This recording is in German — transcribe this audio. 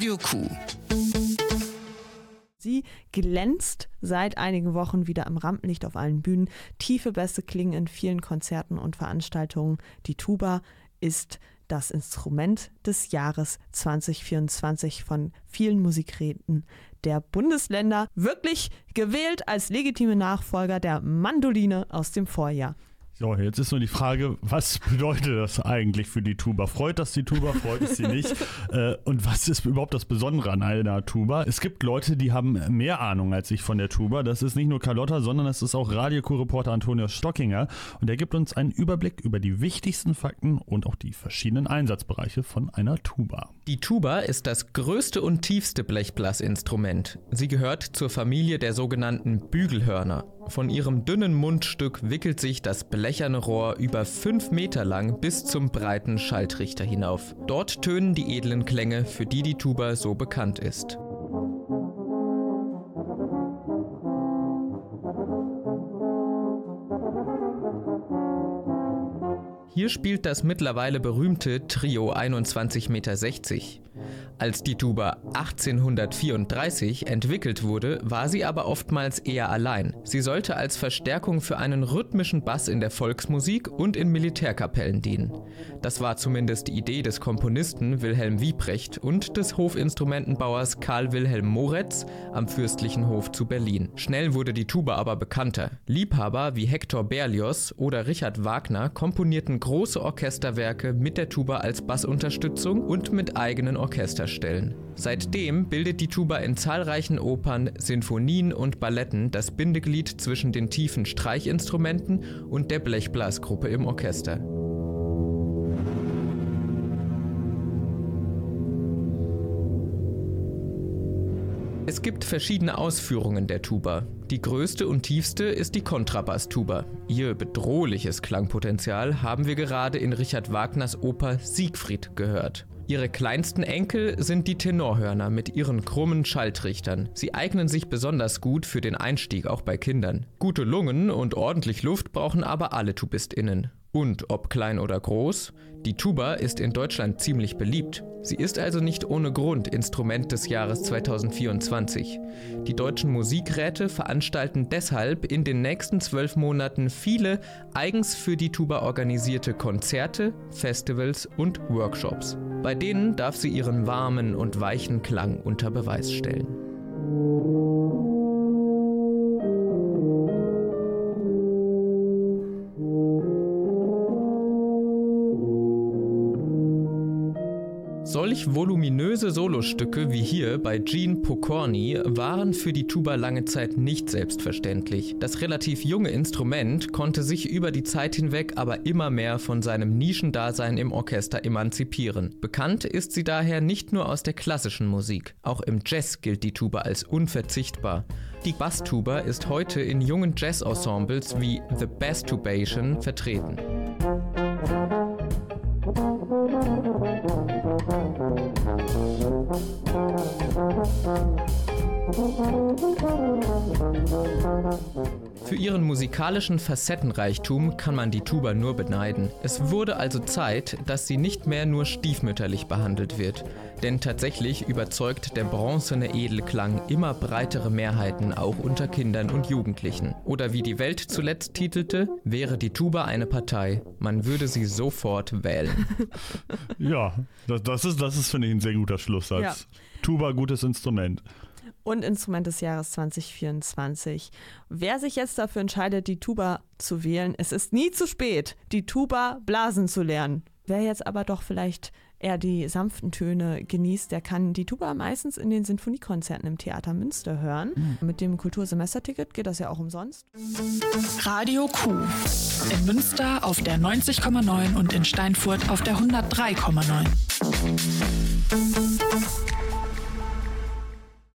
Radio Q. Sie glänzt seit einigen Wochen wieder im Rampenlicht auf allen Bühnen. Tiefe Bässe klingen in vielen Konzerten und Veranstaltungen. Die Tuba ist das Instrument des Jahres 2024 von vielen Musikräten der Bundesländer wirklich gewählt als legitime Nachfolger der Mandoline aus dem Vorjahr. So, jetzt ist nur die Frage, was bedeutet das eigentlich für die Tuba? Freut das die Tuba, freut es sie nicht? äh, und was ist überhaupt das Besondere an einer Tuba? Es gibt Leute, die haben mehr Ahnung als ich von der Tuba. Das ist nicht nur Carlotta, sondern es ist auch Radiokur-Reporter Antonius Stockinger. Und er gibt uns einen Überblick über die wichtigsten Fakten und auch die verschiedenen Einsatzbereiche von einer Tuba. Die Tuba ist das größte und tiefste Blechblasinstrument. Sie gehört zur Familie der sogenannten Bügelhörner. Von ihrem dünnen Mundstück wickelt sich das blecherne Rohr über fünf Meter lang bis zum breiten Schaltrichter hinauf. Dort tönen die edlen Klänge, für die die Tuba so bekannt ist. Hier spielt das mittlerweile berühmte Trio 21,60 Meter. Als die Tuba 1834 entwickelt wurde, war sie aber oftmals eher allein. Sie sollte als Verstärkung für einen rhythmischen Bass in der Volksmusik und in Militärkapellen dienen. Das war zumindest die Idee des Komponisten Wilhelm Wiebrecht und des Hofinstrumentenbauers Karl Wilhelm Moretz am Fürstlichen Hof zu Berlin. Schnell wurde die Tuba aber bekannter. Liebhaber wie Hector Berlioz oder Richard Wagner komponierten große Orchesterwerke mit der Tuba als Bassunterstützung und mit eigenen Orchestern herstellen. Seitdem bildet die Tuba in zahlreichen Opern, Sinfonien und Balletten das Bindeglied zwischen den tiefen Streichinstrumenten und der Blechblasgruppe im Orchester. Es gibt verschiedene Ausführungen der Tuba. Die größte und tiefste ist die Kontrabass-Tuba. Ihr bedrohliches Klangpotenzial haben wir gerade in Richard Wagners Oper Siegfried gehört. Ihre kleinsten Enkel sind die Tenorhörner mit ihren krummen Schalltrichtern. Sie eignen sich besonders gut für den Einstieg auch bei Kindern. Gute Lungen und ordentlich Luft brauchen aber alle TubistInnen. Und ob klein oder groß, die Tuba ist in Deutschland ziemlich beliebt. Sie ist also nicht ohne Grund Instrument des Jahres 2024. Die deutschen Musikräte veranstalten deshalb in den nächsten zwölf Monaten viele eigens für die Tuba organisierte Konzerte, Festivals und Workshops. Bei denen darf sie ihren warmen und weichen Klang unter Beweis stellen. Solch voluminöse Solostücke wie hier bei Jean Pokorny waren für die Tuba lange Zeit nicht selbstverständlich. Das relativ junge Instrument konnte sich über die Zeit hinweg aber immer mehr von seinem Nischendasein im Orchester emanzipieren. Bekannt ist sie daher nicht nur aus der klassischen Musik. Auch im Jazz gilt die Tuba als unverzichtbar. Die Basstuba ist heute in jungen Jazz-Ensembles wie The Bastubation vertreten. Für ihren musikalischen Facettenreichtum kann man die Tuba nur beneiden. Es wurde also Zeit, dass sie nicht mehr nur stiefmütterlich behandelt wird. Denn tatsächlich überzeugt der bronzene Edelklang immer breitere Mehrheiten auch unter Kindern und Jugendlichen. Oder wie die Welt zuletzt titelte, wäre die Tuba eine Partei, man würde sie sofort wählen. Ja, das, das ist, das ist finde ich, ein sehr guter Schlusssatz. Ja. Tuba, gutes Instrument und Instrument des Jahres 2024. Wer sich jetzt dafür entscheidet, die Tuba zu wählen, es ist nie zu spät, die Tuba blasen zu lernen. Wer jetzt aber doch vielleicht eher die sanften Töne genießt, der kann die Tuba meistens in den Sinfoniekonzerten im Theater Münster hören. Mhm. Mit dem Kultursemesterticket geht das ja auch umsonst. Radio Q. In Münster auf der 90,9 und in Steinfurt auf der 103,9.